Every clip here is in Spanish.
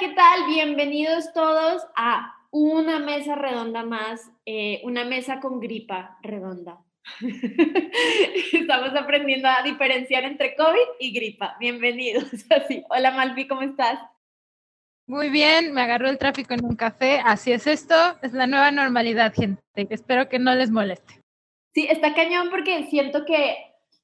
¿qué tal? Bienvenidos todos a una mesa redonda más, eh, una mesa con gripa redonda. Estamos aprendiendo a diferenciar entre COVID y gripa. Bienvenidos. Así. Hola Malvi, ¿cómo estás? Muy bien, me agarró el tráfico en un café. Así es esto, es la nueva normalidad, gente. Espero que no les moleste. Sí, está cañón porque siento que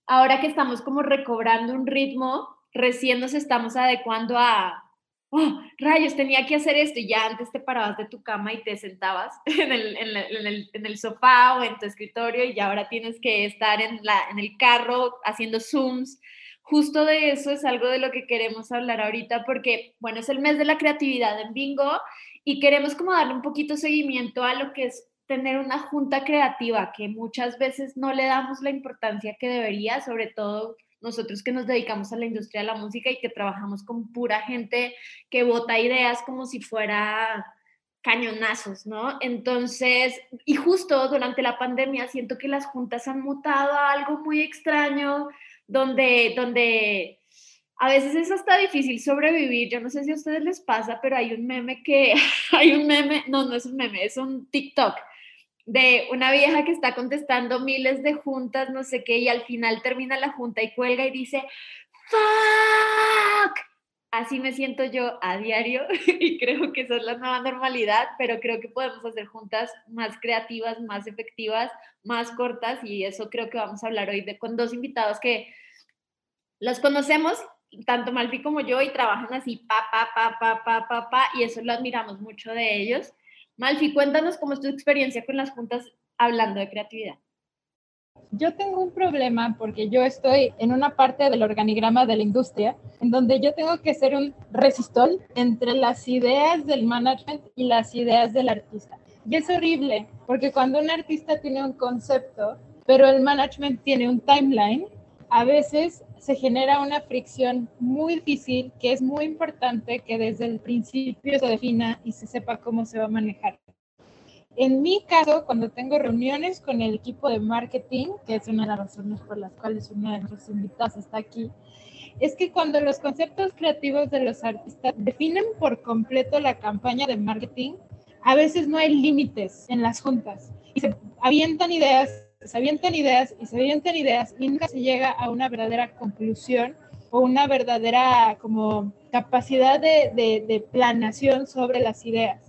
ahora que estamos como recobrando un ritmo, recién nos estamos adecuando a oh, rayos, tenía que hacer esto y ya antes te parabas de tu cama y te sentabas en el, sofá o en tu escritorio y ahora tienes que estar en, en el carro haciendo zooms. Justo de eso es algo de lo que queremos hablar ahorita porque, bueno, es el mes de la creatividad en Bingo y queremos como darle un poquito seguimiento a lo que es tener una junta creativa que muchas veces no le damos la importancia que debería, sobre todo nosotros que nos dedicamos a la industria de la música y que trabajamos con pura gente que vota ideas como si fuera cañonazos, ¿no? Entonces, y justo durante la pandemia siento que las juntas han mutado a algo muy extraño, donde, donde a veces es hasta difícil sobrevivir. Yo no sé si a ustedes les pasa, pero hay un meme que, hay un meme, no, no es un meme, es un TikTok de una vieja que está contestando miles de juntas, no sé qué, y al final termina la junta y cuelga y dice, ¡Fuck! Así me siento yo a diario y creo que esa es la nueva normalidad, pero creo que podemos hacer juntas más creativas, más efectivas, más cortas y eso creo que vamos a hablar hoy de, con dos invitados que los conocemos, tanto Malfi como yo, y trabajan así, pa, pa, pa, pa, pa, pa, pa, y eso lo admiramos mucho de ellos. Malfi, cuéntanos cómo es tu experiencia con las juntas hablando de creatividad. Yo tengo un problema porque yo estoy en una parte del organigrama de la industria en donde yo tengo que ser un resistol entre las ideas del management y las ideas del artista. Y es horrible porque cuando un artista tiene un concepto, pero el management tiene un timeline, a veces se genera una fricción muy difícil que es muy importante que desde el principio se defina y se sepa cómo se va a manejar. En mi caso, cuando tengo reuniones con el equipo de marketing, que es una de las razones por las cuales uno de nuestros invitados está aquí, es que cuando los conceptos creativos de los artistas definen por completo la campaña de marketing, a veces no hay límites en las juntas y se avientan ideas se avientan ideas y se avientan ideas y nunca se llega a una verdadera conclusión o una verdadera como capacidad de, de, de planeación sobre las ideas.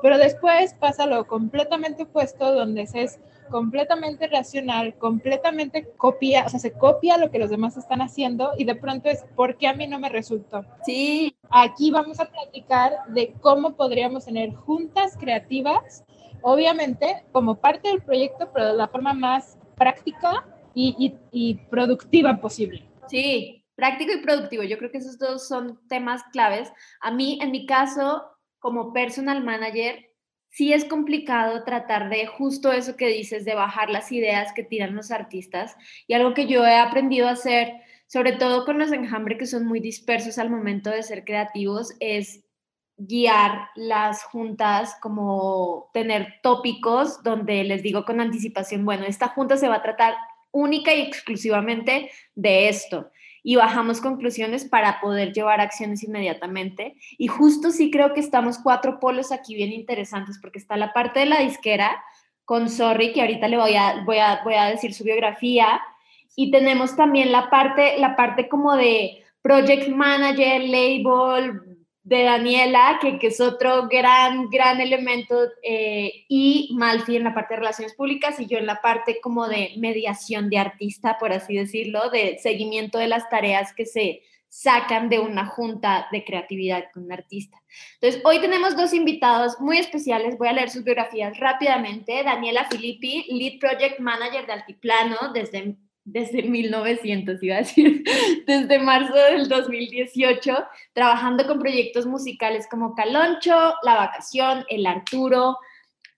Pero después pasa lo completamente opuesto, donde se es completamente racional, completamente copia, o sea, se copia lo que los demás están haciendo y de pronto es, ¿por qué a mí no me resultó? Sí. Aquí vamos a platicar de cómo podríamos tener juntas creativas obviamente como parte del proyecto, pero de la forma más práctica y, y, productiva posible. Sí, práctico y productivo. Yo creo que esos dos son temas claves. A mí, en mi caso, como personal manager, sí es complicado tratar de justo eso que dices, de bajar las ideas que tiran los artistas. Y algo que yo he aprendido a hacer, sobre todo con los enjambres que son muy dispersos al momento de ser creativos, es guiar las juntas, como tener tópicos donde les digo con anticipación, bueno, esta junta se va a tratar única y exclusivamente de esto y bajamos conclusiones para poder llevar acciones inmediatamente. Y justo sí creo que estamos cuatro polos aquí bien interesantes porque está la parte de la disquera con Sorry, que ahorita le voy a, voy a, voy a decir su biografía, y tenemos también la parte, la parte como de project manager, label, de Daniela, que, que, es otro gran, gran elemento, eh, y Malfi en la parte de relaciones públicas y yo en la parte como de mediación de artista, por así decirlo, de seguimiento de las tareas que se sacan de una junta de creatividad con un artista. Entonces, hoy tenemos dos invitados muy especiales, voy a leer sus biografías rápidamente. Daniela Filippi, Lead Project Manager de Altiplano desde desde 1900, iba a decir, desde marzo del 2018, trabajando con proyectos musicales como Caloncho, La Vacación, El Arturo,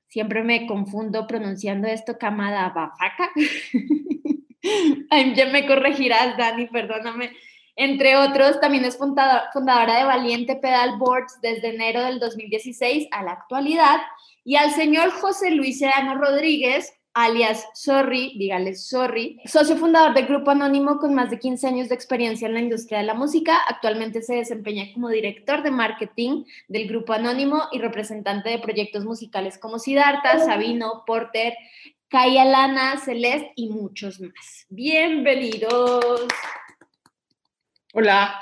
siempre me confundo pronunciando esto, Camada Bafaca. ya me corregirás, Dani, perdóname. Entre otros, también es fundadora de Valiente Pedal Boards desde enero del 2016 a la actualidad. Y al señor José Luis Serrano Rodríguez, alias Sorry, dígale Sorry, socio fundador del Grupo Anónimo con más de 15 años de experiencia en la industria de la música. Actualmente se desempeña como director de marketing del Grupo Anónimo y representante de proyectos musicales como Siddhartha, Sabino, Porter, Kaya Lana, Celeste y muchos más. Bienvenidos. Hola.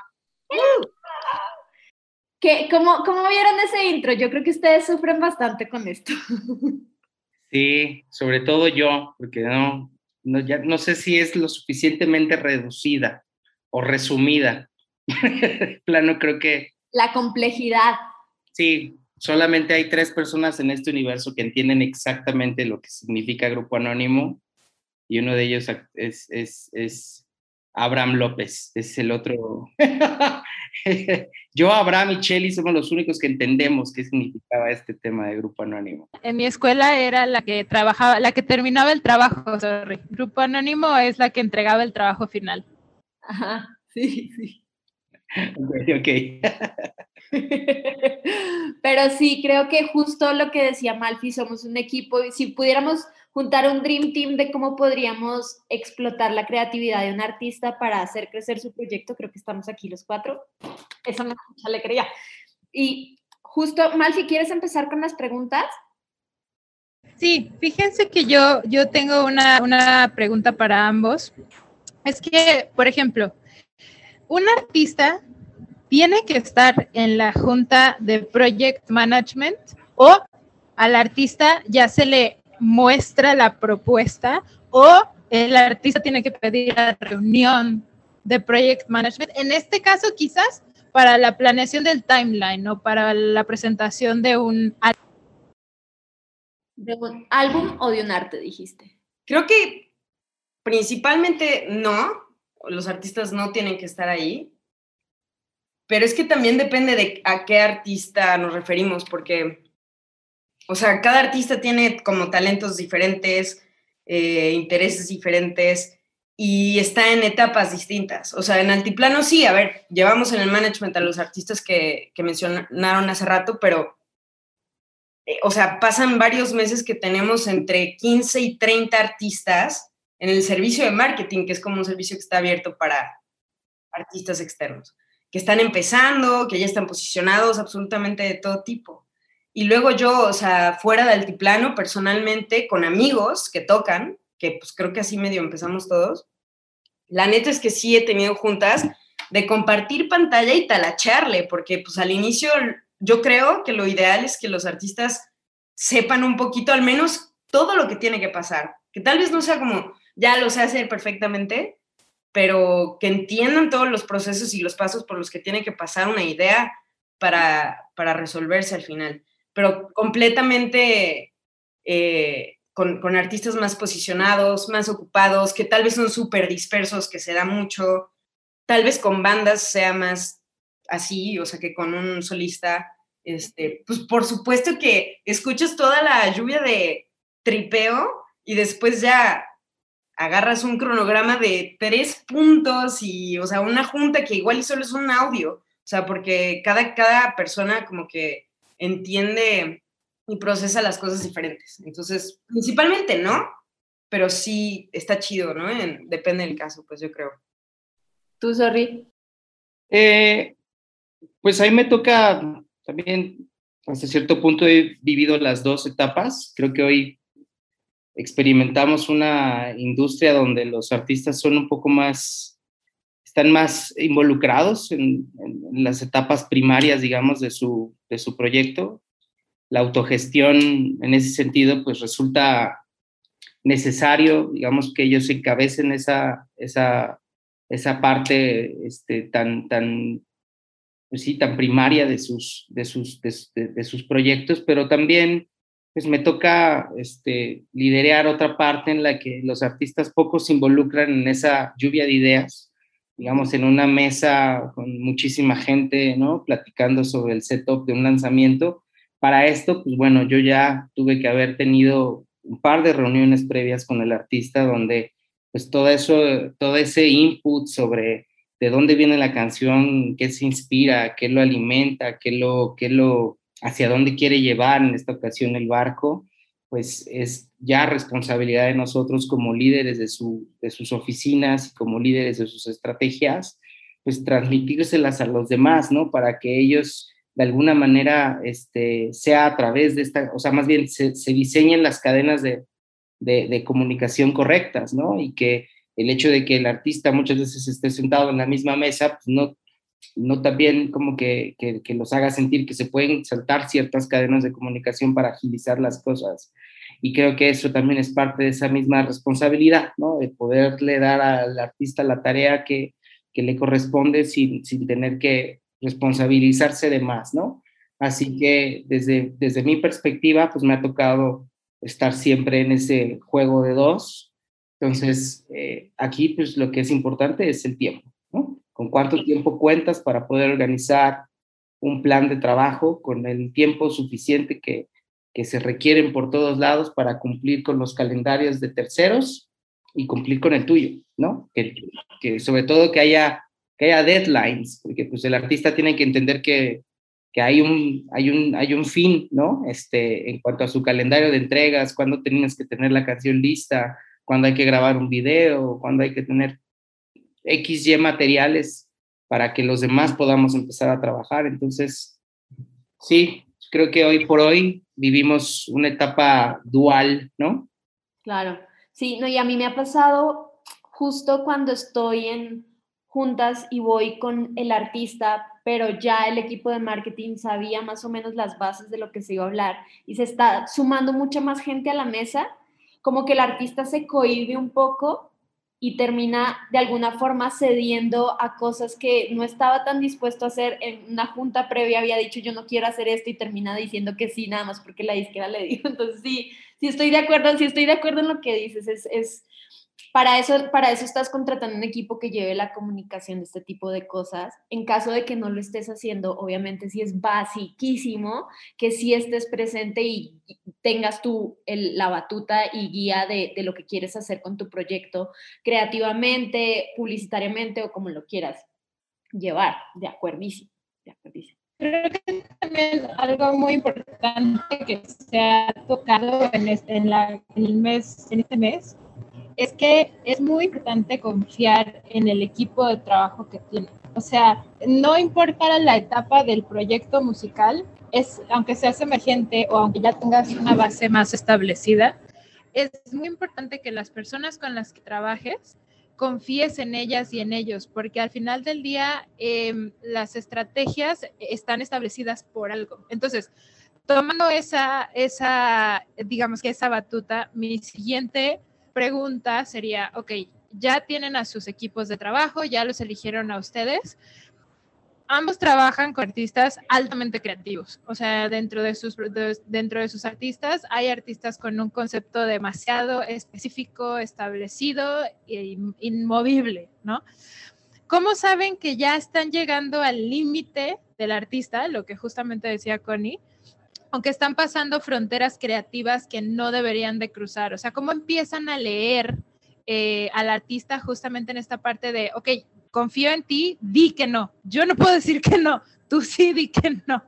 ¿Qué, cómo, ¿Cómo vieron ese intro? Yo creo que ustedes sufren bastante con esto. Sí, sobre todo yo, porque no, no, ya, no sé si es lo suficientemente reducida o resumida. plano creo que... La complejidad. Sí, solamente hay tres personas en este universo que entienden exactamente lo que significa grupo anónimo y uno de ellos es, es, es Abraham López, es el otro. Yo, Abraham y Chelly somos los únicos que entendemos qué significaba este tema de grupo anónimo. En mi escuela era la que trabajaba, la que terminaba el trabajo, sorry. Grupo anónimo es la que entregaba el trabajo final. Ajá, sí, sí. Ok, ok. Pero sí, creo que justo lo que decía Malfi, somos un equipo y si pudiéramos juntar un Dream Team de cómo podríamos explotar la creatividad de un artista para hacer crecer su proyecto. Creo que estamos aquí los cuatro. Eso me da mucha alegría. Y justo, Mal, si quieres empezar con las preguntas. Sí, fíjense que yo, yo tengo una, una pregunta para ambos. Es que, por ejemplo, un artista tiene que estar en la junta de project management o al artista ya se le muestra la propuesta o el artista tiene que pedir la reunión de project management. En este caso, quizás para la planeación del timeline o para la presentación de un ¿De un álbum o de un arte, dijiste? Creo que principalmente no, los artistas no tienen que estar ahí, pero es que también depende de a qué artista nos referimos, porque o sea, cada artista tiene como talentos diferentes, eh, intereses diferentes y está en etapas distintas. O sea, en altiplano sí, a ver, llevamos en el management a los artistas que, mencionaron hace rato, pero, eh, o sea, pasan varios meses que tenemos entre 15 y 30 artistas en el servicio de marketing, que es como un servicio que está abierto para artistas externos, que están empezando, que ya están posicionados absolutamente de todo tipo. Y luego yo, o sea, fuera del altiplano, personalmente, con amigos que tocan, que pues creo que así medio empezamos todos, la neta es que sí he tenido juntas de compartir pantalla y talacharle, porque pues al inicio yo creo que lo ideal es que los artistas sepan un poquito, al menos todo lo que tiene que pasar, que tal vez no sea como, ya lo sé hacer perfectamente, pero que entiendan todos los procesos y los pasos por los que tiene que pasar una idea para, para resolverse al final. Pero completamente eh, con, artistas más posicionados, más ocupados, que tal vez son súper dispersos, que se da mucho, tal vez con bandas sea más así, o sea, que con un solista, este, pues por supuesto que escuchas toda la lluvia de tripeo y después ya agarras un cronograma de tres puntos y, o sea, una junta que igual solo es un audio, o sea, porque cada, cada persona como que entiende y procesa las cosas diferentes. Entonces, principalmente no, pero sí está chido, ¿no? depende del caso, pues yo creo. ¿Tú, Sorry? Eh, pues ahí me toca también, hasta cierto punto he vivido las dos etapas. Creo que hoy experimentamos una industria donde los artistas son un poco más están más involucrados en, las etapas primarias, digamos, de su, de su proyecto. La autogestión en ese sentido, pues resulta necesario, digamos, que ellos encabecen esa, esa, esa parte este, tan, tan, pues sí, tan primaria de sus, de sus, de, sus proyectos, pero también pues me toca este, liderar otra parte en la que los artistas poco se involucran en esa lluvia de ideas digamos, en una mesa con muchísima gente, ¿no? Platicando sobre el setup de un lanzamiento. Para esto, pues bueno, yo ya tuve que haber tenido un par de reuniones previas con el artista donde pues todo eso, todo ese input sobre de dónde viene la canción, qué se inspira, qué lo alimenta, qué lo, qué lo, hacia dónde quiere llevar en esta ocasión el barco, pues es ya responsabilidad de nosotros como líderes de, su, de sus oficinas y como líderes de sus estrategias, pues transmitírselas a los demás, ¿no? Para que ellos de alguna manera este, sea a través de esta, o sea, más bien se, se diseñen las cadenas de, de, de, comunicación correctas, ¿no? Y que el hecho de que el artista muchas veces esté sentado en la misma mesa, pues no, no también como que, que, que, los haga sentir que se pueden saltar ciertas cadenas de comunicación para agilizar las cosas. Y creo que eso también es parte de esa misma responsabilidad, ¿no? De poderle dar al artista la tarea que, que le corresponde sin, sin tener que responsabilizarse de más, ¿no? Así que desde, desde mi perspectiva, pues me ha tocado estar siempre en ese juego de dos. Entonces, eh, aquí pues lo que es importante es el tiempo, ¿no? Con cuánto tiempo cuentas para poder organizar un plan de trabajo con el tiempo suficiente que, que se requieren por todos lados para cumplir con los calendarios de terceros y cumplir con el tuyo, ¿no? Que, que sobre todo que haya, que haya deadlines, porque pues el artista tiene que entender que, que hay, un, hay, un, hay un fin, ¿no? Este, en cuanto a su calendario de entregas, cuándo tienes que tener la canción lista, cuándo hay que grabar un video, cuándo hay que tener XY materiales para que los demás podamos empezar a trabajar. Entonces, sí, creo que hoy por hoy vivimos una etapa dual, ¿no? Claro, sí, no, y a mí me ha pasado justo cuando estoy en juntas y voy con el artista, pero ya el equipo de marketing sabía más o menos las bases de lo que se iba a hablar y se está sumando mucha más gente a la mesa, como que el artista se cohibe un poco y termina de alguna forma cediendo a cosas que no estaba tan dispuesto a hacer en una junta previa, había dicho yo no quiero hacer esto y termina diciendo que sí, nada más porque la disquera le dijo. Entonces sí, sí estoy de acuerdo, sí estoy de acuerdo en lo que dices, es, es para eso, para eso estás contratando un equipo que lleve la comunicación de este tipo de cosas. En caso de que no lo estés haciendo, obviamente sí es basiquísimo que sí estés presente y tengas tú la batuta y guía de, lo que quieres hacer con tu proyecto creativamente, publicitariamente o como lo quieras llevar. De acuerdísimo, de acuerdísimo. Creo que también algo muy importante que se ha tocado en el mes, en este mes es que es muy importante confiar en el equipo de trabajo que tiene. O sea, no importa la etapa del proyecto musical, es, aunque seas emergente o aunque ya tengas una base más establecida, es muy importante que las personas con las que trabajes confíes en ellas y en ellos, porque al final del día eh, las estrategias están establecidas por algo. Entonces, tomando esa, esa, digamos que esa batuta, mi siguiente pregunta sería, ok, ya tienen a sus equipos de trabajo, ya los eligieron a ustedes. Ambos trabajan con artistas altamente creativos, o sea, dentro de sus, de, dentro de sus artistas hay artistas con un concepto demasiado específico, establecido e inmovible, ¿no? ¿Cómo saben que ya están llegando al límite del artista, lo que justamente decía Connie, aunque están pasando fronteras creativas que no deberían de cruzar. O sea, ¿cómo empiezan a leer eh, al artista justamente en esta parte de, ok, confío en ti, di que no. Yo no puedo decir que no, tú sí di que no.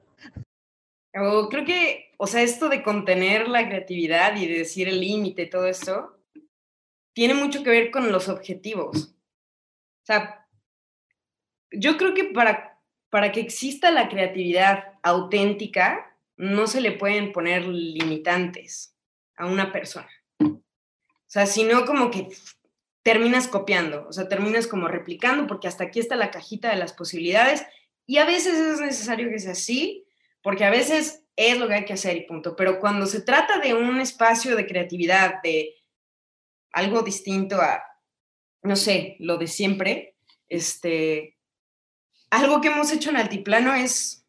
Oh, creo que, o sea, esto de contener la creatividad y de decir el límite, todo esto, tiene mucho que ver con los objetivos. O sea, yo creo que para, para que exista la creatividad auténtica, no se le pueden poner limitantes a una persona. O sea, sino como que terminas copiando, o sea, terminas como replicando, porque hasta aquí está la cajita de las posibilidades, y a veces es necesario que sea así, porque a veces es lo que hay que hacer y punto. Pero cuando se trata de un espacio de creatividad, de algo distinto a, no sé, lo de siempre, este, algo que hemos hecho en Altiplano es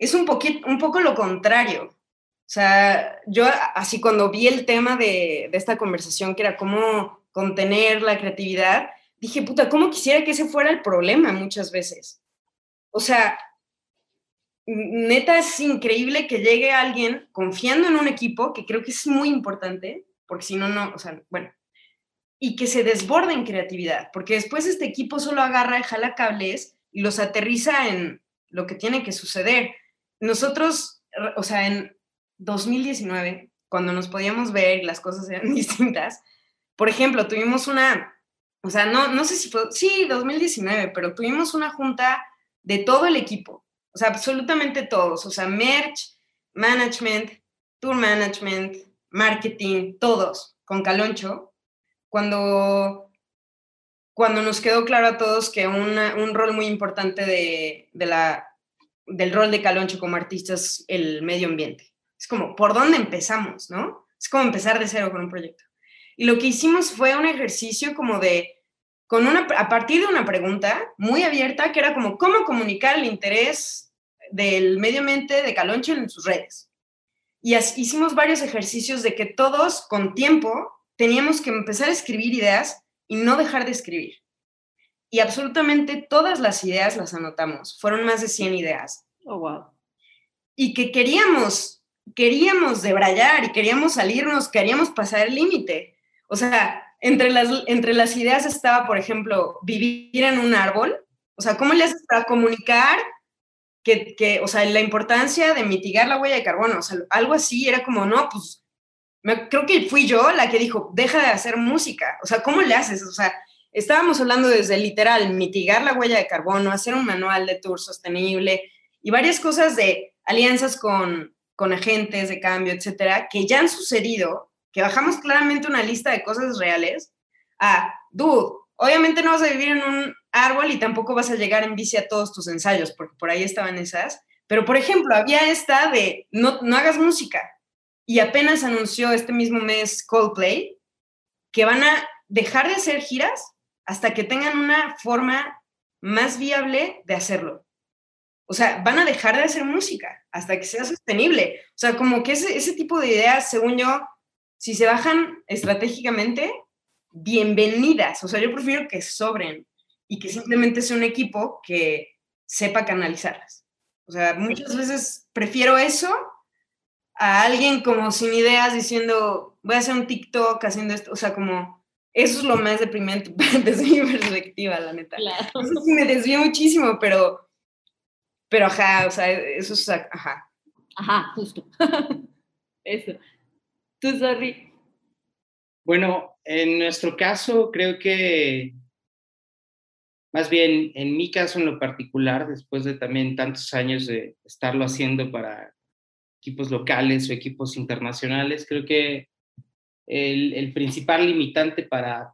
es un, un poco lo contrario. O sea, yo así cuando vi el tema de, de esta conversación, que era cómo contener la creatividad, dije, puta, ¿cómo quisiera que ese fuera el problema muchas veces? O sea, neta es increíble que llegue alguien confiando en un equipo, que creo que es muy importante, porque si no, no, o sea, bueno, y que se desborde en creatividad, porque después este equipo solo agarra y jala cables y los aterriza en lo que tiene que suceder nosotros, o sea, en 2019 cuando nos podíamos ver y las cosas eran distintas. Por ejemplo, tuvimos una, o sea, no, no sé si fue, sí, 2019, pero tuvimos una junta de todo el equipo, o sea, absolutamente todos, o sea, merch, management, tour management, marketing, todos, con Caloncho, cuando, cuando nos quedó claro a todos que un rol muy importante de, de la, del rol de Caloncho como artista es el medio ambiente. Es como, ¿por dónde empezamos, no? Es como empezar de cero con un proyecto. Y lo que hicimos fue un ejercicio como de, con una, a partir de una pregunta muy abierta, que era como, ¿cómo comunicar el interés del medio ambiente de Caloncho en sus redes? Y hicimos varios ejercicios de que todos, con tiempo, teníamos que empezar a escribir ideas y no dejar de escribir. Y absolutamente todas las ideas las anotamos. Fueron más de 100 ideas. Oh, wow. Y que queríamos, queríamos debrayar y queríamos salirnos, queríamos pasar el límite. O sea, entre las, entre las ideas estaba, por ejemplo, vivir en un árbol. O sea, ¿cómo le haces para comunicar que, que, o sea, la importancia de mitigar la huella de carbono? O sea, algo así era como, no, pues, creo que fui yo la que dijo, deja de hacer música. O sea, ¿cómo le haces? O sea, estábamos hablando desde literal, mitigar la huella de carbono, hacer un manual de tour sostenible y varias cosas de alianzas con, con agentes de cambio, etcétera, que ya han sucedido, que bajamos claramente una lista de cosas reales a, dude, obviamente no vas a vivir en un árbol y tampoco vas a llegar en bici a todos tus ensayos, porque por ahí estaban esas. Pero, por ejemplo, había esta de no, no hagas música. Y apenas anunció este mismo mes Coldplay que van a dejar de hacer giras hasta que tengan una forma más viable de hacerlo. O sea, van a dejar de hacer música hasta que sea sostenible. O sea, como que ese, tipo de ideas, según yo, si se bajan estratégicamente, bienvenidas. O sea, yo prefiero que sobren y que simplemente sea un equipo que sepa canalizarlas. O sea, muchas veces prefiero eso a alguien como sin ideas diciendo, voy a hacer un TikTok haciendo esto. O sea, como eso es lo más deprimente desde mi perspectiva, la neta. Claro. Eso sí me desvío muchísimo, pero, pero ajá, o sea, eso es, ajá. Ajá, justo. eso. Tú, sorry. Bueno, en nuestro caso, creo que, más bien en mi caso en lo particular, después de también tantos años de estarlo haciendo para equipos locales o equipos internacionales, creo que el, principal limitante para,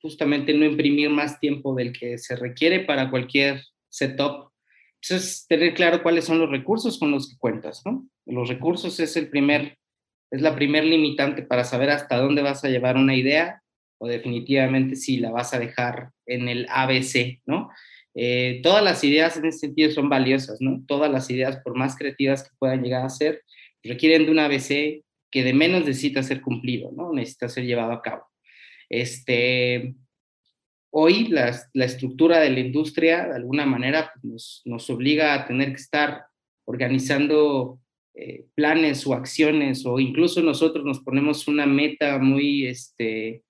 justamente no imprimir más tiempo del que se requiere para cualquier setup pues, es tener claro cuáles son los recursos con los que cuentas, ¿no? Los recursos es el primer, es la primer limitante para saber hasta dónde vas a llevar una idea o definitivamente si la vas a dejar en el ABC, ¿no? Eh, todas las ideas en ese sentido son valiosas, ¿no? Todas las ideas, por más creativas que puedan llegar a ser, requieren de un ABC que de menos necesita ser cumplido, ¿no? Necesita ser llevado a cabo. Este, hoy la, estructura de la industria, de alguna manera, pues, nos, obliga a tener que estar organizando eh, planes o acciones, o incluso nosotros nos ponemos una meta muy, este,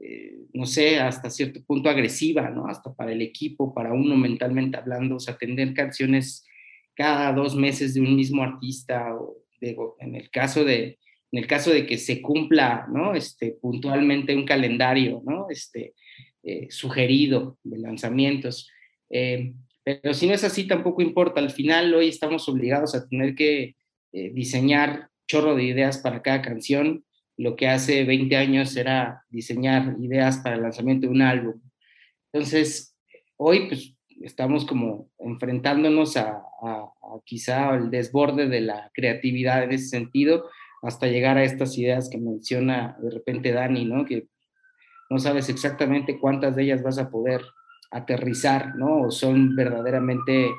eh, no sé, hasta cierto punto agresiva, ¿no? Hasta para el equipo, para uno mentalmente hablando, o sea, tener canciones cada dos meses de un mismo artista, o digo, en el caso de, en el caso de que se cumpla ¿no? este, puntualmente un calendario ¿no? este, eh, sugerido de lanzamientos. Eh, pero si no es así, tampoco importa. Al final, hoy estamos obligados a tener que eh, diseñar chorro de ideas para cada canción. Lo que hace 20 años era diseñar ideas para el lanzamiento de un álbum. Entonces, hoy pues estamos como enfrentándonos a, a, a quizá el desborde de la creatividad en ese sentido, hasta llegar a estas ideas que menciona de repente Dani, ¿no? Que no sabes exactamente cuántas de ellas vas a poder aterrizar, ¿no? O son verdaderamente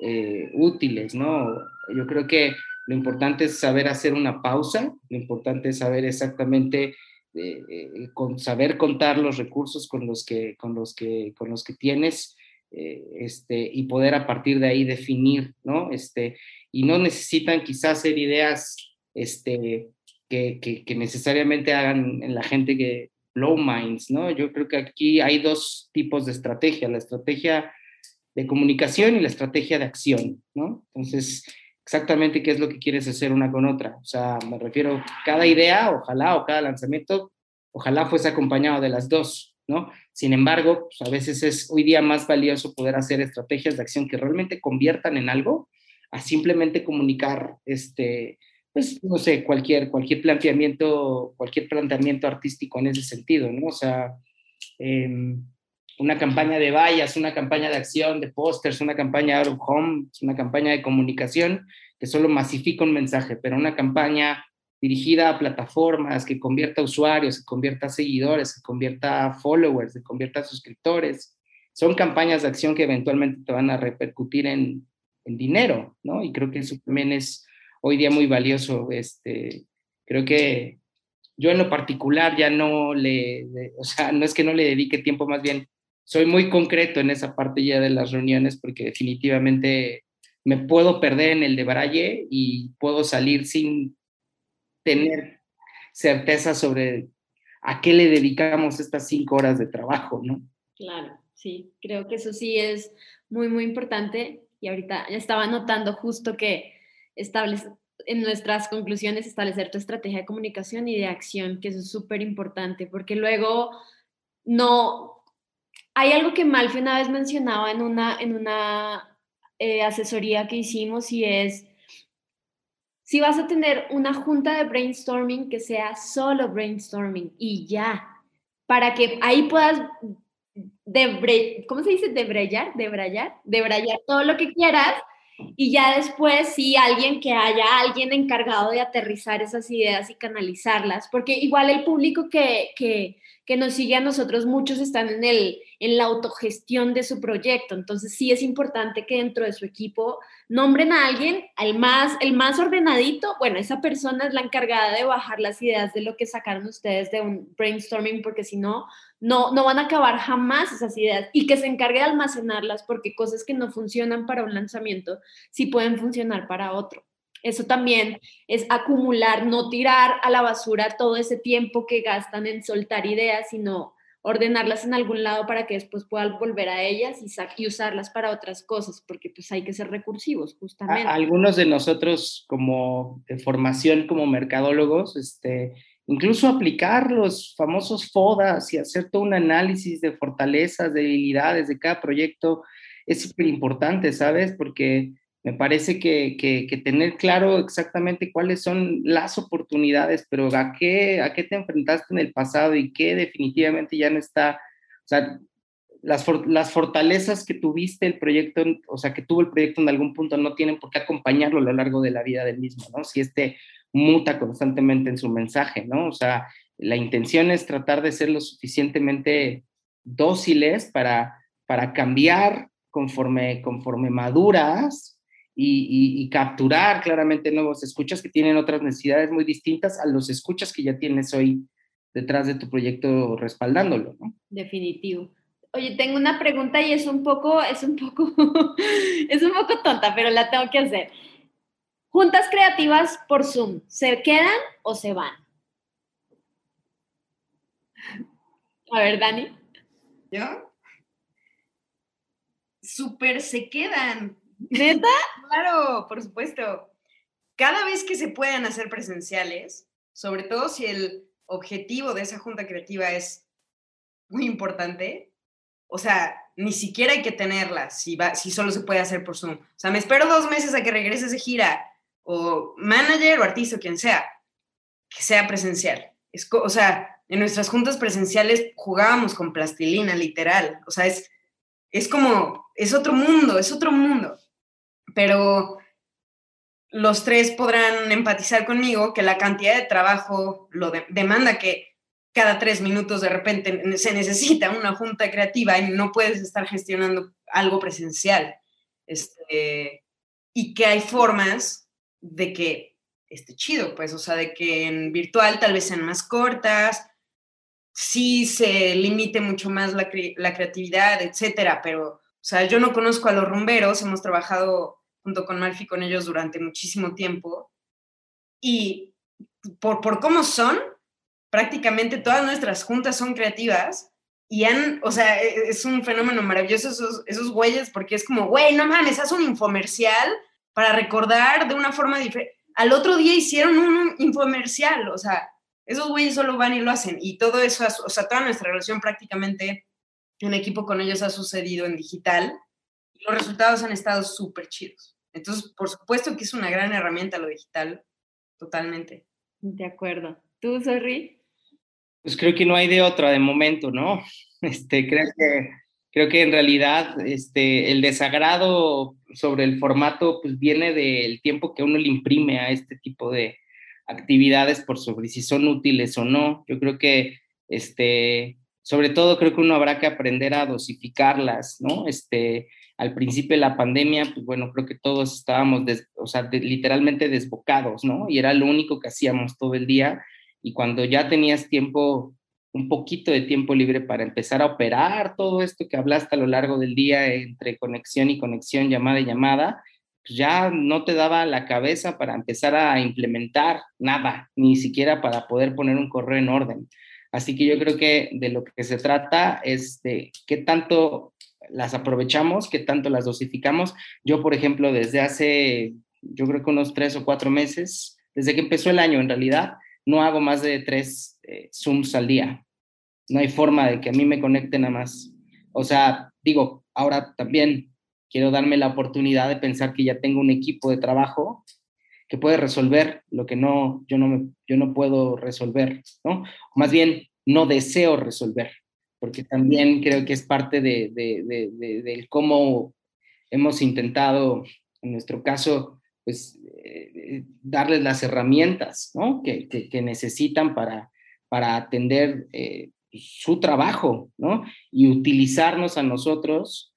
eh, útiles, ¿no? Yo creo que lo importante es saber hacer una pausa, lo importante es saber exactamente, eh, eh, con, saber contar los recursos con los que, con los que, con los que tienes, este, y poder a partir de ahí definir, ¿no? Este, y no necesitan quizás ser ideas este, que, que, necesariamente hagan en la gente que blow minds, ¿no? Yo creo que aquí hay dos tipos de estrategia, la estrategia de comunicación y la estrategia de acción, ¿no? Entonces, exactamente qué es lo que quieres hacer una con otra. O sea, me refiero, cada idea, ojalá, o cada lanzamiento, ojalá fuese acompañado de las dos, ¿no? Sin embargo, pues, a veces es hoy día más valioso poder hacer estrategias de acción que realmente conviertan en algo a simplemente comunicar, este, pues, no sé, cualquier, cualquier planteamiento, cualquier planteamiento artístico en ese sentido, ¿no? O sea, em, una campaña de vallas, una campaña de acción, de pósters, una campaña out of home, una campaña de comunicación que solo masifica un mensaje, pero una campaña dirigida a plataformas, que convierta a usuarios, que convierta a seguidores, que convierta a followers, que convierta a suscriptores. Son campañas de acción que eventualmente te van a repercutir en, en dinero, ¿no? Y creo que eso también es hoy día muy valioso. Este, creo que yo en lo particular ya no le, o sea, no es que no le dedique tiempo, más bien soy muy concreto en esa parte ya de las reuniones porque definitivamente me puedo perder en el de y puedo salir sin tener certeza sobre a qué le dedicamos estas cinco horas de trabajo, ¿no? Claro, sí, creo que eso sí es muy, muy importante y ahorita ya estaba notando justo que establece, en nuestras conclusiones establecer tu estrategia de comunicación y de acción, que eso es súper importante, porque luego no... Hay algo que Malfi una vez mencionaba en una, en una eh, asesoría que hicimos y es si vas a tener una junta de brainstorming que sea solo brainstorming y ya, para que ahí puedas debre, ¿cómo se dice? Debrayar, debrayar, debrayar todo lo que quieras y ya después si alguien que haya alguien encargado de aterrizar esas ideas y canalizarlas, porque igual el público que, que, que nos sigue a nosotros, muchos están en, el, en la autogestión de su proyecto. Entonces sí es importante que dentro de su equipo nombren a alguien, al más, el más ordenadito. Bueno, esa persona es la encargada de bajar las ideas de lo que sacaron ustedes de un brainstorming, porque si no, no, no van a acabar jamás esas ideas. Y que se encargue de almacenarlas, porque cosas que no funcionan para un lanzamiento sí pueden funcionar para otro. Eso también es acumular, no tirar a la basura todo ese tiempo que gastan en soltar ideas, sino ordenarlas en algún lado para que después puedan volver a ellas y, usarlas para otras cosas, porque pues hay que ser recursivos, justamente. algunos de nosotros como de formación como mercadólogos, este, incluso aplicar los famosos FODAS y hacer todo un análisis de fortalezas, debilidades de cada proyecto es súper importante, ¿sabes? Porque me parece que, que, tener claro exactamente cuáles son las oportunidades, pero a qué, a qué te enfrentaste en el pasado y qué definitivamente ya no está, o sea, las, las fortalezas que tuviste el proyecto, o sea, que tuvo el proyecto en algún punto no tienen por qué acompañarlo a lo largo de la vida del mismo, ¿no? Si este muta constantemente en su mensaje, ¿no? O sea, la intención es tratar de ser lo suficientemente dóciles para, para cambiar conforme, conforme maduras y, capturar claramente nuevos escuchas que tienen otras necesidades muy distintas a los escuchas que ya tienes hoy detrás de tu proyecto respaldándolo, ¿no? Definitivo. Oye, tengo una pregunta y es un poco, es un poco, es un poco tonta, pero la tengo que hacer. Juntas creativas por Zoom, ¿se quedan o se van? A ver, Dani. ¿Yo? Súper se quedan. ¿Neta? claro, por supuesto. Cada vez que se puedan hacer presenciales, sobre todo si el objetivo de esa junta creativa es muy importante, o sea, ni siquiera hay que tenerla si, va, si solo se puede hacer por Zoom. O sea, me espero dos meses a que regreses de gira, o manager o artista, o quien sea, que sea presencial. Es, o sea, en nuestras juntas presenciales jugábamos con plastilina, literal. O sea, es, es como, es otro mundo, es otro mundo pero los tres podrán empatizar conmigo que la cantidad de trabajo lo demanda que cada tres minutos de repente se necesita una junta creativa y no puedes estar gestionando algo presencial. Este, y que hay formas de que esté chido, pues, o sea, de que en virtual tal vez sean más cortas, sí se limite mucho más la, la creatividad, etcétera, pero, o sea, yo no conozco a los rumberos, hemos trabajado junto con Malfi con ellos durante muchísimo tiempo. Y por, por cómo son, prácticamente todas nuestras juntas son creativas y han, o sea, e, es un fenómeno maravilloso esos, esos güeyes porque es como, güey, no mames, haz un infomercial para recordar de una forma diferente. Al otro día hicieron un infomercial, o sea, esos güeyes solo van y lo hacen. Y todo eso, o sea, toda nuestra relación prácticamente en equipo con ellos ha sucedido en digital. Y los resultados han estado súper chidos. Entonces, por supuesto que es una gran herramienta lo digital, totalmente. De acuerdo. ¿Tú, Sorry? Pues creo que no hay de otra de momento, ¿no? Este, creo que, creo que en realidad este, el desagrado sobre el formato pues viene del tiempo que uno le imprime a este tipo de, actividades por sobre si son útiles o no. Yo creo que, este, sobre todo creo que uno habrá que aprender a dosificarlas, ¿no? Este, al principio de la pandemia, pues bueno, creo que todos estábamos, o sea, literalmente desbocados, ¿no? Y era lo único que hacíamos todo el día. Y cuando ya tenías tiempo, un poquito de tiempo libre para empezar a operar todo esto que hablaste a lo largo del día entre conexión y conexión, llamada y llamada, pues ya no te daba la cabeza para empezar a implementar nada, ni siquiera para poder poner un correo en orden. Así que yo creo que de lo que se trata es de qué tanto las aprovechamos, qué tanto las dosificamos. Yo, por ejemplo, desde hace, yo creo que unos tres o cuatro meses, desde que empezó el año en realidad, no hago más de tres eh, Zooms al día. No hay forma de que a mí me conecten a más. O sea, digo, ahora también quiero darme la oportunidad de pensar que ya tengo un equipo de trabajo que puede resolver lo que no, yo, no yo no puedo resolver, ¿no? más bien, no deseo resolver, porque también creo que es parte de, de, cómo hemos intentado, en nuestro caso, pues, eh, darles las herramientas ¿no? que, que, necesitan para, para atender eh, su trabajo ¿no? y utilizarnos a nosotros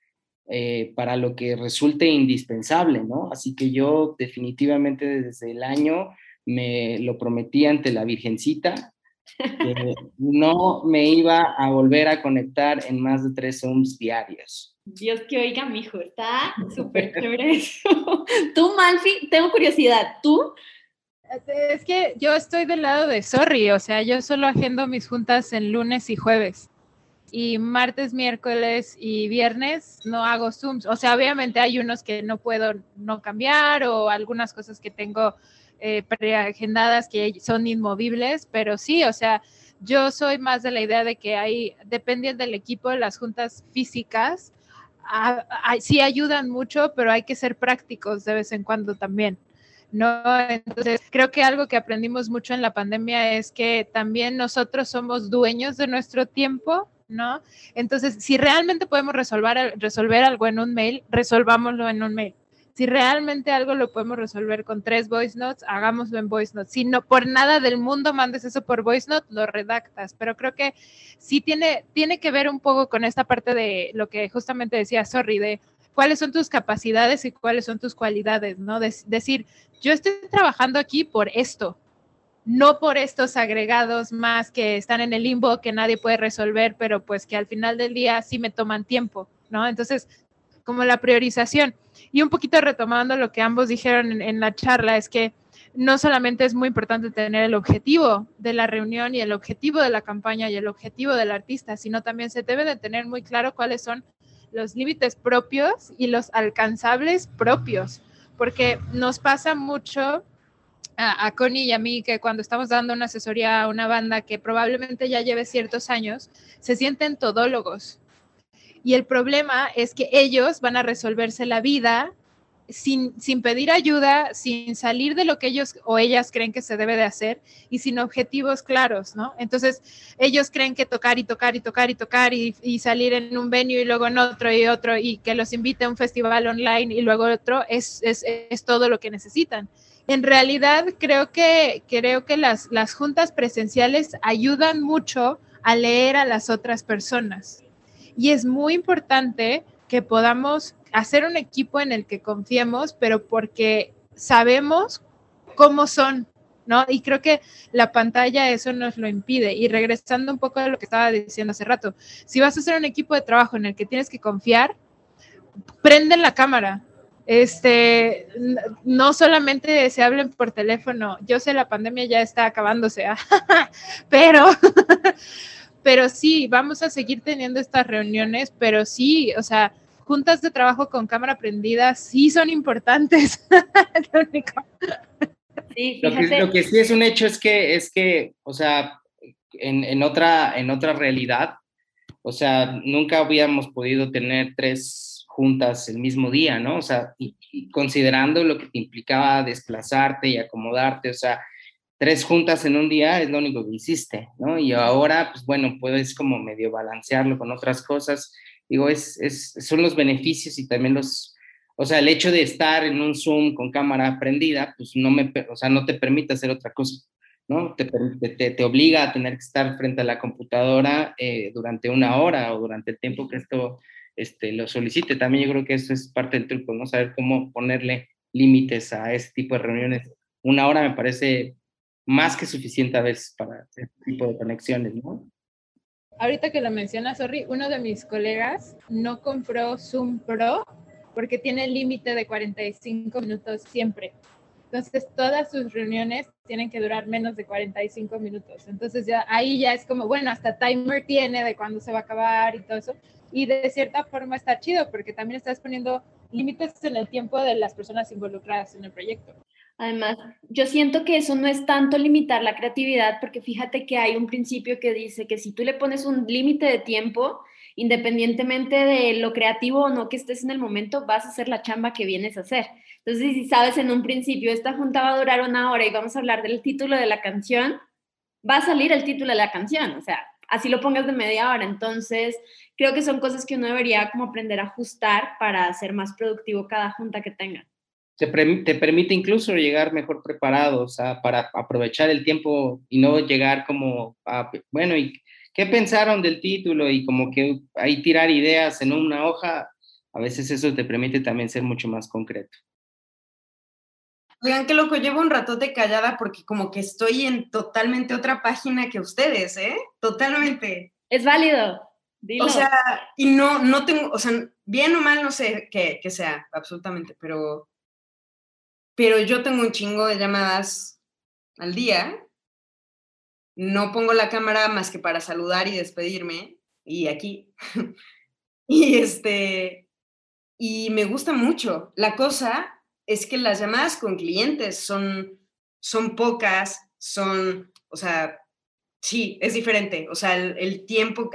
eh, para lo que resulte indispensable, ¿no? Así que yo definitivamente desde el año me lo prometí ante la Virgencita, que no me iba a volver a conectar en más de tres Zooms diarios. Dios que oiga, mi hijo, está súper chévere eso. Tú, Malfi, tengo curiosidad, ¿tú? Es que yo estoy del lado de sorry, o sea, yo solo agendo mis juntas en lunes y jueves y martes, miércoles y viernes no hago Zooms. O sea, obviamente hay unos que no puedo no cambiar o algunas cosas que tengo eh, preagendadas que son inmovibles, pero sí, o sea, yo soy más de la idea de que hay, dependiendo del equipo, las juntas físicas sí ayudan mucho, pero hay que ser prácticos de vez en cuando también. ¿no? Entonces, creo que algo que aprendimos mucho en la pandemia es que también nosotros somos dueños de nuestro tiempo ¿no? Entonces, si realmente podemos resolver, resolver algo en un mail, resolvámoslo en un mail. Si realmente algo lo podemos resolver con tres voice notes, hagámoslo en voice notes. Si no por nada del mundo mandes eso por voice note, lo redactas. Pero creo que sí tiene, tiene que ver un poco con esta parte de lo que justamente decía Sorry, de cuáles son tus capacidades y cuáles son tus cualidades, ¿no? decir, yo estoy trabajando aquí por esto, no por estos agregados más que están en el limbo que nadie puede resolver, pero pues que al final del día sí me toman tiempo, ¿no? Entonces, como la priorización. Y un poquito retomando lo que ambos dijeron en, la charla, es que no solamente es muy importante tener el objetivo de la reunión y el objetivo de la campaña y el objetivo del artista, sino también se debe de tener muy claro cuáles son los límites propios y los alcanzables propios, porque nos pasa mucho a, Connie y a mí que cuando estamos dando una asesoría a una banda que probablemente ya lleve ciertos años, se sienten todólogos. Y el problema es que ellos van a resolverse la vida sin, sin, pedir ayuda, sin salir de lo que ellos o ellas creen que se debe de hacer y sin objetivos claros, ¿no? Entonces, ellos creen que tocar y tocar y tocar y tocar y, y salir en un venue y luego en otro y otro y que los invite a un festival online y luego otro es, es, es todo lo que necesitan en realidad creo que, creo que las, las juntas presenciales ayudan mucho a leer a las otras personas. Y es muy importante que podamos hacer un equipo en el que confiemos, pero porque sabemos cómo son, ¿no? Y creo que la pantalla eso nos lo impide. Y regresando un poco a lo que estaba diciendo hace rato, si vas a hacer un equipo de trabajo en el que tienes que confiar, prende la cámara, este, no solamente se hablen por teléfono, yo sé la pandemia ya está acabándose, ¿ah? pero, pero sí, vamos a seguir teniendo estas reuniones, pero sí, o sea, juntas de trabajo con cámara prendida sí son importantes. sí, lo, que, lo, que, sí es un hecho es que, es que o sea, en, en, otra, en otra realidad, o sea, nunca habíamos podido tener tres juntas el mismo día, ¿no? O sea, y, considerando lo que te implicaba desplazarte y acomodarte, o sea, tres juntas en un día es lo único que hiciste, ¿no? Y ahora, pues bueno, puedes como medio balancearlo con otras cosas. Digo, es, es, son los beneficios y también los, o sea, el hecho de estar en un Zoom con cámara prendida, pues no me, o sea, no te permite hacer otra cosa, ¿no? Te, te, te obliga a tener que estar frente a la computadora eh, durante una hora o durante el tiempo que esto este, lo solicite. También yo creo que eso es parte del truco, ¿no? Saber cómo ponerle límites a ese tipo de reuniones. Una hora me parece más que suficiente a veces para este tipo de conexiones, ¿no? Ahorita que lo mencionas, Sorry, uno de mis colegas no compró Zoom Pro porque tiene límite de 45 minutos siempre. Entonces, todas sus reuniones tienen que durar menos de 45 minutos. Entonces, ya ahí ya es como, bueno, hasta timer tiene de cuándo se va a acabar y todo eso. Y de cierta forma está chido porque también estás poniendo límites en el tiempo de las personas involucradas en el proyecto. Además, yo siento que eso no es tanto limitar la creatividad, porque fíjate que hay un principio que dice que si tú le pones un límite de tiempo, independientemente de lo creativo o no que estés en el momento, vas a hacer la chamba que vienes a hacer. Entonces, si sabes en un principio, esta junta va a durar una hora y vamos a hablar del título de la canción, va a salir el título de la canción, o sea, así lo pongas de media hora. Entonces, creo que son cosas que uno debería como aprender a ajustar para ser más productivo cada junta que tenga te, te, permite incluso llegar mejor preparado, o sea, para aprovechar el tiempo y no llegar como a, bueno, ¿y qué pensaron del título? Y como que ahí tirar ideas en una hoja, a veces eso te permite también ser mucho más concreto. Oigan, qué loco, llevo un ratote callada porque como que estoy en totalmente otra página que ustedes, ¿eh? Totalmente. Es válido. Dilo. O sea, y no, no tengo, o sea, bien o mal no sé qué, qué sea, absolutamente, pero pero yo tengo un chingo de llamadas al día. No pongo la cámara más que para saludar y despedirme, y aquí. y este, y me gusta mucho. La cosa es que las llamadas con clientes son, son pocas, son, o sea, sí, es diferente. O sea, el, tiempo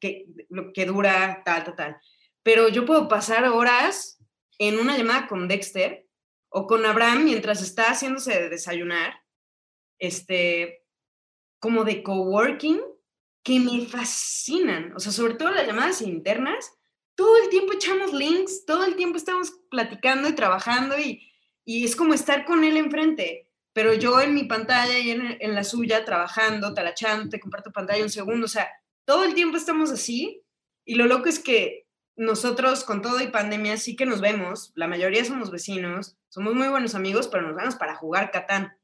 que, que dura, tal, tal, tal. Pero yo puedo pasar horas en una llamada con Dexter o con Abraham mientras está haciéndose de desayunar, este, como de coworking, que me fascinan. O sea, sobre todo las llamadas internas, todo el tiempo echamos links, todo el tiempo estamos platicando y trabajando y, y es como estar con él enfrente. Pero yo en mi pantalla y en, en la suya, trabajando, talachando, te comparto pantalla un segundo, o sea, todo el tiempo estamos así. Y lo loco es que nosotros con todo y pandemia sí que nos vemos, la mayoría somos vecinos, somos muy buenos amigos, pero nos vemos para jugar Catán.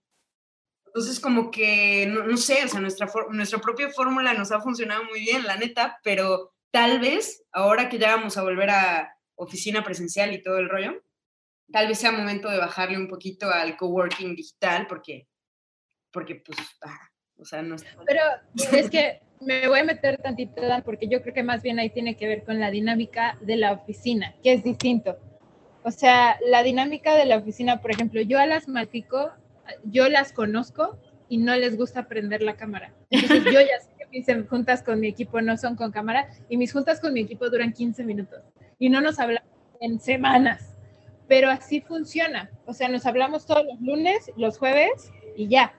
Entonces, como que, no, sé, o sea, nuestra, nuestra propia fórmula nos ha funcionado muy bien, la neta, pero tal vez, ahora que ya vamos a volver a oficina presencial y todo el rollo, tal vez sea momento de bajarle un poquito al coworking digital, porque, porque pues, ah, o sea, no Pero es que me voy a meter tantito, porque yo creo que más bien ahí tiene que ver con la dinámica de la oficina, que es distinto. O sea, la dinámica de la oficina, por ejemplo, yo a las Matico, yo las conozco y no les gusta prender la cámara. Entonces yo ya sé mis juntas con mi equipo no son con cámara y mis juntas con mi equipo duran 15 minutos y no nos hablamos en semanas, pero así funciona. O sea, nos hablamos todos los lunes, los jueves y ya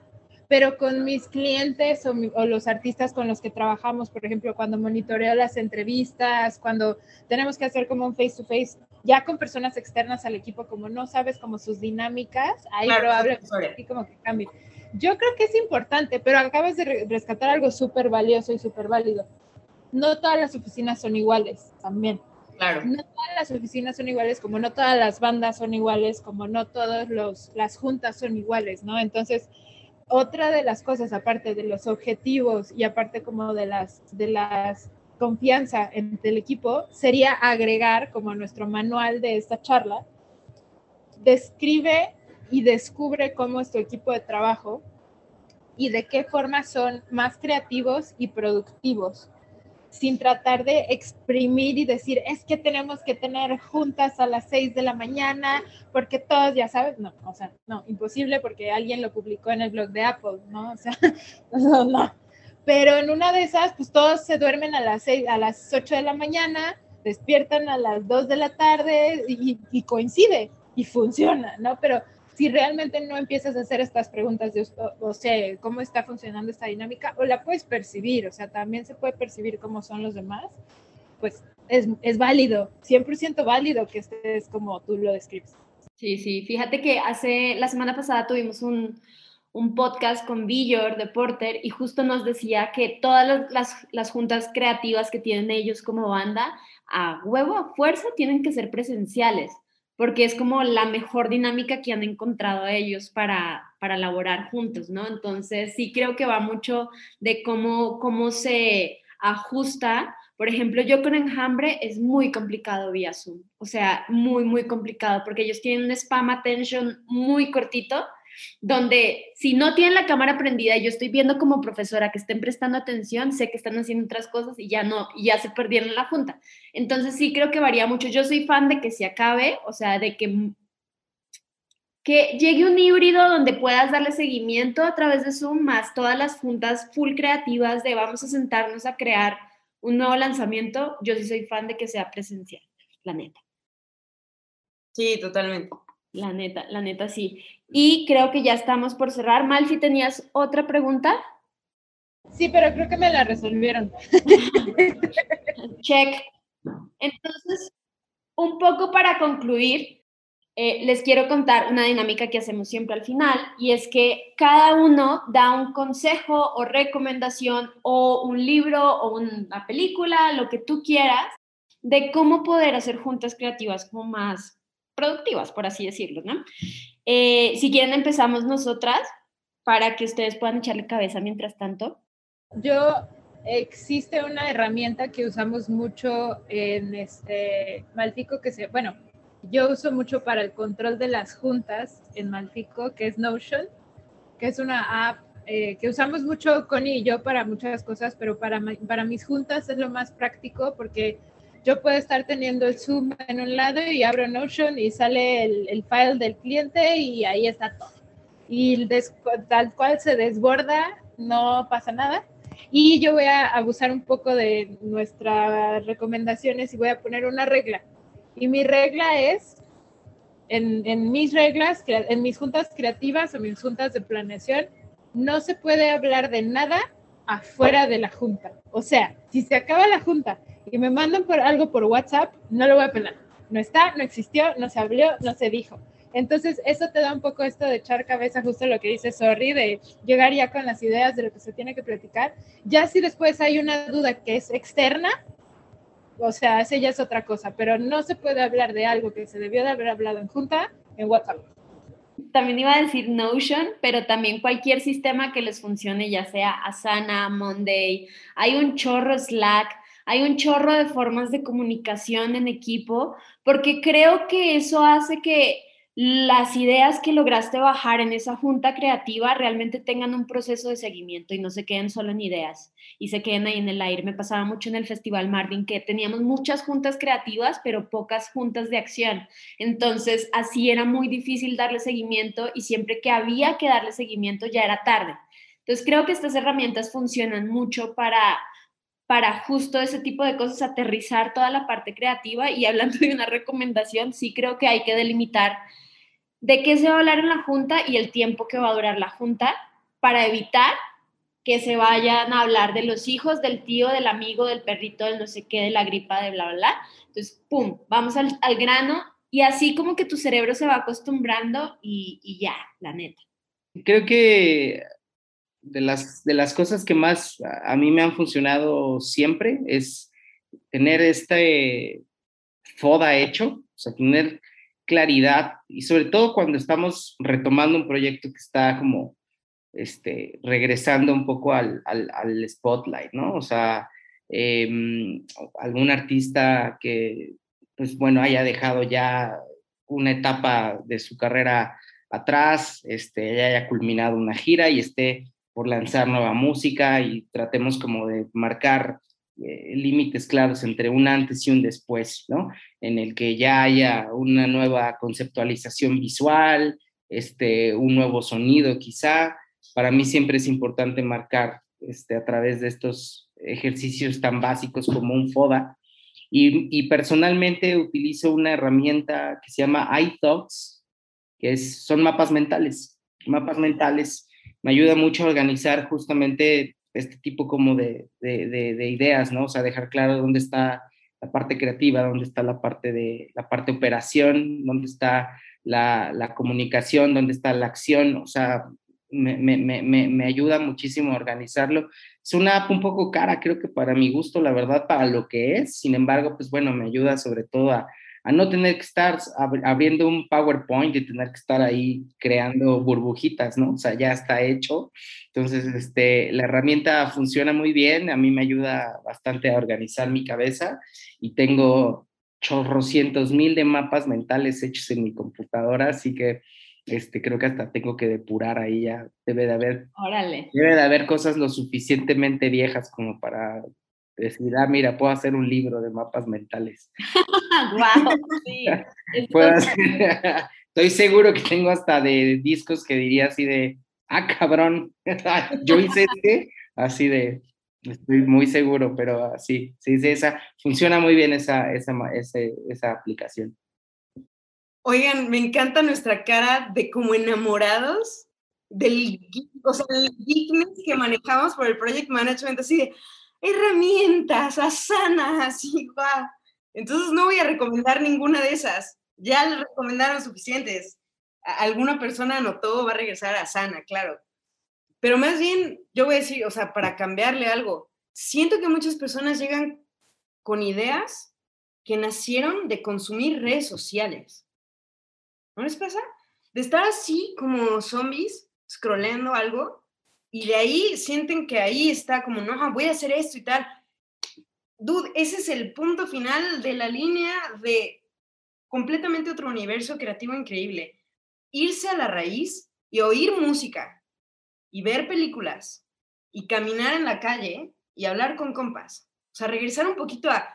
pero con mis clientes o, los artistas con los que trabajamos, por ejemplo, cuando monitoreo las entrevistas, cuando tenemos que hacer como un face to face, ya con personas externas al equipo, como no sabes como sus dinámicas, ahí probablemente como que cambie. Yo creo que es importante, pero acabas de rescatar algo súper valioso y súper válido. No todas las oficinas son iguales también. Claro. No todas las oficinas son iguales, como no todas las bandas son iguales, como no todas las juntas son iguales, ¿no? Entonces, otra de las cosas, aparte de los objetivos y aparte como de las, de las confianza entre el equipo, sería agregar como nuestro manual de esta charla, describe y descubre cómo es tu equipo de trabajo y de qué forma son más creativos y productivos. sin tratar de exprimir y decir, es que tenemos que tener juntas a las 6 de la mañana, porque todos, ya sabes, no, o sea, no, imposible porque alguien lo publicó en el blog de Apple, ¿no? O sea, no, no. Pero en una de esas, pues todos se duermen a las 6, a las 8 de la mañana, despiertan a las 2 de la tarde y, y coincide y funciona, ¿no? Pero si realmente no empiezas a hacer estas preguntas de, o, sea, cómo está funcionando esta dinámica, o la puedes percibir, o sea, también se puede percibir cómo son los demás, pues es, es válido, 100% válido que estés como tú lo describes. Sí, sí, fíjate que hace, la semana pasada tuvimos un, un podcast con Villor de Porter y justo nos decía que todas las, las, juntas creativas que tienen ellos como banda, a huevo, a fuerza, tienen que ser presenciales porque es como la mejor dinámica que han encontrado ellos para, para elaborar juntos, ¿no? Entonces, sí creo que va mucho de cómo, cómo se ajusta. Por ejemplo, yo con Enjambre es muy complicado vía Zoom, o sea, muy, muy complicado, porque ellos tienen un spam attention muy cortito donde si no tienen la cámara prendida yo estoy viendo como profesora que estén prestando atención, sé que están haciendo otras cosas y ya no, ya se perdieron la junta. Entonces sí creo que varía mucho. Yo soy fan de que se acabe, o sea, de que que llegue un híbrido donde puedas darle seguimiento a través de Zoom, más todas las juntas full creativas de vamos a sentarnos a crear un nuevo lanzamiento. Yo sí soy fan de que sea presencial, la neta. Sí, totalmente. La neta, la neta sí. Y creo que ya estamos por cerrar. Malfi, ¿tenías otra pregunta? Sí, pero creo que me la resolvieron. Check. Entonces, un poco para concluir, eh, les quiero contar una dinámica que hacemos siempre al final y es que cada uno da un consejo o recomendación o un libro o una película, lo que tú quieras, de cómo poder hacer juntas creativas como más productivas, por así decirlo, ¿no? Eh, si quieren, empezamos nosotras para que ustedes puedan echarle cabeza mientras tanto. Yo, existe una herramienta que usamos mucho en este Malfico que se, bueno, yo uso mucho para el control de las juntas en Malfico, que es Notion, que es una app eh, que usamos mucho Connie y yo para muchas cosas, pero para, para mis juntas es lo más práctico porque yo puedo estar teniendo el Zoom en un lado y abro Notion y sale el, el file del cliente y ahí está todo. Y tal cual se desborda, no pasa nada. Y yo voy a abusar un poco de nuestras recomendaciones y voy a poner una regla. Y mi regla es, en, en mis reglas, en mis juntas creativas o mis juntas de planeación, no se puede hablar de nada afuera de la junta. O sea, si se acaba la junta y me mandan por algo por WhatsApp, no lo voy a pelar. No está, no existió, no se habló, no se dijo. Entonces, eso te da un poco esto de echar cabeza, justo lo que dice Sorry, de llegar ya con las ideas de lo que se tiene que platicar. Ya si después hay una duda que es externa, o sea, esa ya es otra cosa, pero no se puede hablar de algo que se debió de haber hablado en junta en WhatsApp. También iba a decir Notion, pero también cualquier sistema que les funcione, ya sea Asana, Monday, hay un chorro Slack, hay un chorro de formas de comunicación en equipo, porque creo que eso hace que las ideas que lograste bajar en esa junta creativa realmente tengan un proceso de seguimiento y no se queden solo en ideas y se queden ahí en el aire. Me pasaba mucho en el Festival Marvin que teníamos muchas juntas creativas, pero pocas juntas de acción. Entonces, así era muy difícil darle seguimiento y siempre que había que darle seguimiento ya era tarde. Entonces, creo que estas herramientas funcionan mucho para para justo ese tipo de cosas aterrizar toda la parte creativa y hablando de una recomendación, sí creo que hay que delimitar de qué se va a hablar en la junta y el tiempo que va a durar la junta para evitar que se vayan a hablar de los hijos, del tío, del amigo, del perrito, del no sé qué, de la gripa, de bla, bla, bla. Entonces, ¡pum!, vamos al, grano y así como que tu cerebro se va acostumbrando y, y ya, la neta. Creo que de las, de las cosas que más a mí me han funcionado siempre es tener este FODA hecho, o sea, tener claridad y sobre todo cuando estamos retomando un proyecto que está como este, regresando un poco al, al, spotlight, ¿no? O sea, em, algún artista que, pues bueno, haya dejado ya una etapa de su carrera atrás, este, ya haya culminado una gira y esté por lanzar nueva música y tratemos como de marcar eh, límites claros entre un antes y un después, ¿no? En el que ya haya una nueva conceptualización visual, este, un nuevo sonido quizá. Para mí siempre es importante marcar este, a través de estos ejercicios tan básicos como un FODA. Y, personalmente utilizo una herramienta que se llama iThoughts, que es, son mapas mentales. Mapas mentales me ayuda mucho a organizar justamente este tipo como de, de, ideas, ¿no? O sea, dejar claro dónde está la parte creativa, dónde está la parte de la parte operación, dónde está la, la comunicación, dónde está la acción, o sea, me, me, me, me, ayuda muchísimo a organizarlo. Es una app un poco cara, creo que para mi gusto, la verdad, para lo que es. Sin embargo, pues bueno, me ayuda sobre todo a, a no tener que estar abriendo un PowerPoint y tener que estar ahí creando burbujitas, ¿no? O sea, ya está hecho. Entonces, este, la herramienta funciona muy bien, a mí me ayuda bastante a organizar mi cabeza y tengo chorrocientos mil de mapas mentales hechos en mi computadora, así que este, creo que hasta tengo que depurar ahí ya, debe de haber, Órale. debe de haber cosas lo suficientemente viejas como para decir, ah, mira, puedo hacer un libro de mapas mentales. wow, sí. Estoy seguro que tengo hasta de discos que diría así de, ah, cabrón, yo hice este, así de, estoy muy seguro, pero sí, sí, sí, esa, funciona muy bien esa, esa, esa, esa aplicación. Oigan, me encanta nuestra cara de como enamorados del, o sea, del geekness que manejamos por el project management, así de, herramientas, asanas, así, guau. Entonces no voy a recomendar ninguna de esas. Ya le recomendaron suficientes. Alguna persona anotó, va a regresar a Sana, claro. Pero más bien, yo voy a decir, o sea, para cambiarle algo, siento que muchas personas llegan con ideas que nacieron de consumir redes sociales. ¿No les pasa? De estar así como zombies, scrolleando algo, y de ahí sienten que ahí está como, no, voy a hacer esto y tal. Dude, ese es el punto final de la línea de completamente otro universo creativo increíble. Irse a la raíz y oír música y ver películas y caminar en la calle y hablar con compas. O sea, regresar un poquito a,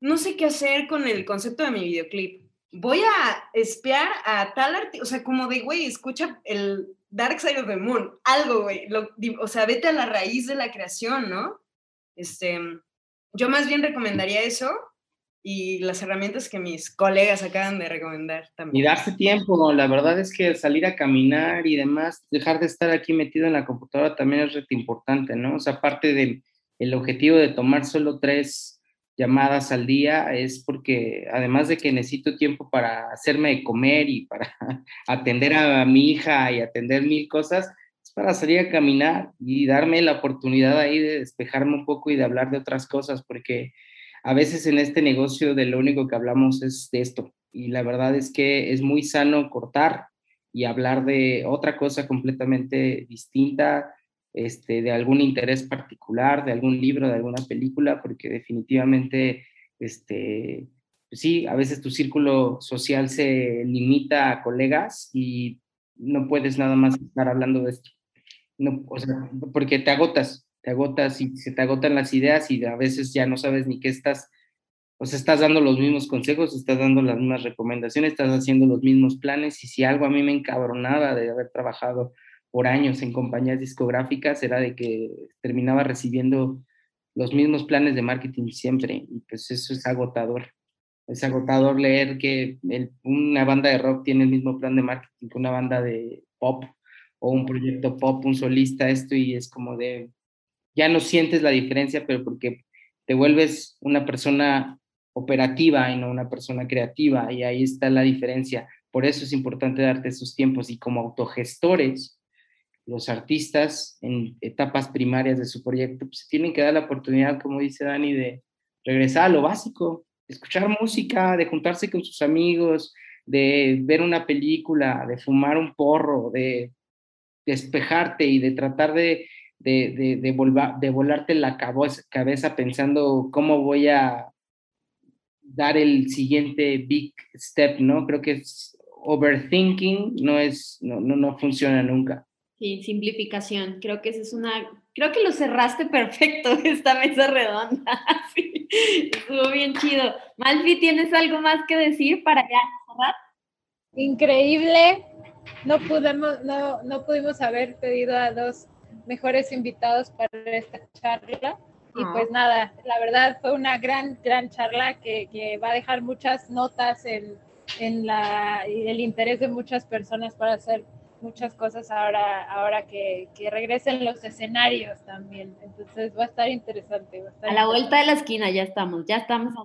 no sé qué hacer con el concepto de mi videoclip. Voy a espiar a tal artista, o sea, como de, güey, escucha el Dark Side of the Moon, algo, güey. O sea, vete a la raíz de la creación, ¿no? Este, yo más bien recomendaría eso y las herramientas que mis colegas acaban de recomendar también. Y darse tiempo, la verdad es que salir a caminar y demás, dejar de estar aquí metido en la computadora también es importante, ¿no? O sea, aparte del el objetivo de tomar solo tres llamadas al día es porque además de que necesito tiempo para hacerme comer y para atender a mi hija y atender mil cosas, es para salir a caminar y darme la oportunidad ahí de despejarme un poco y de hablar de otras cosas, porque a veces en este negocio de lo único que hablamos es de esto. Y la verdad es que es muy sano cortar y hablar de otra cosa completamente distinta, este, de algún interés particular, de algún libro, de alguna película, porque definitivamente, este, pues sí, a veces tu círculo social se limita a colegas y no puedes nada más estar hablando de esto. No, o sea, porque te agotas, te agotas y se te agotan las ideas y a veces ya no sabes ni qué estás, o sea, estás dando los mismos consejos, estás dando las mismas recomendaciones, estás haciendo los mismos planes y si algo a mí me encabronaba de haber trabajado por años en compañías discográficas era de que terminaba recibiendo los mismos planes de marketing siempre y pues eso es agotador. Es agotador leer que una banda de rock tiene el mismo plan de marketing que una banda de pop o un proyecto pop, un solista, esto y es como de, ya no sientes la diferencia, pero porque te vuelves una persona operativa y no una persona creativa y ahí está la diferencia. Por eso es importante darte esos tiempos y como autogestores, los artistas en etapas primarias de su proyecto pues, tienen que dar la oportunidad, como dice Dani, de regresar a lo básico, escuchar música, de juntarse con sus amigos, de ver una película, de fumar un porro, de despejarte y de tratar de, de, de, de volarte la cabeza pensando cómo voy a dar el siguiente big step, ¿no? Creo que es overthinking, no, es, no, no, no funciona nunca Sí, simplificación. Creo que esa es una, creo que lo cerraste perfecto, esta mesa redonda. Sí, estuvo bien chido. Malfi, ¿tienes algo más que decir para ya cerrar? Increíble. No pudimos, no, no pudimos haber pedido a dos mejores invitados para esta charla. Y pues nada, la verdad fue una gran, gran charla que, que va a dejar muchas notas en, en la, el interés de muchas personas para hacer muchas cosas ahora, ahora que, que, regresen los escenarios también. Entonces va a estar interesante. a la vuelta de la esquina ya estamos, ya estamos a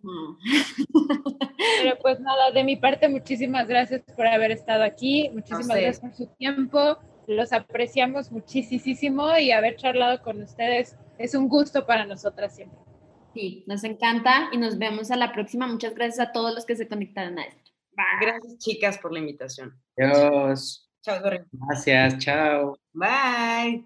Pero pues nada, de mi parte, muchísimas gracias por haber estado aquí, muchísimas gracias por su tiempo, los apreciamos muchísimo y haber charlado con ustedes es un gusto para nosotras siempre. Sí, nos encanta y nos vemos a la próxima. Muchas gracias a todos los que se conectaron a esto. Gracias, chicas, por la invitación. Adiós. Chao, Gracias, chao. Bye.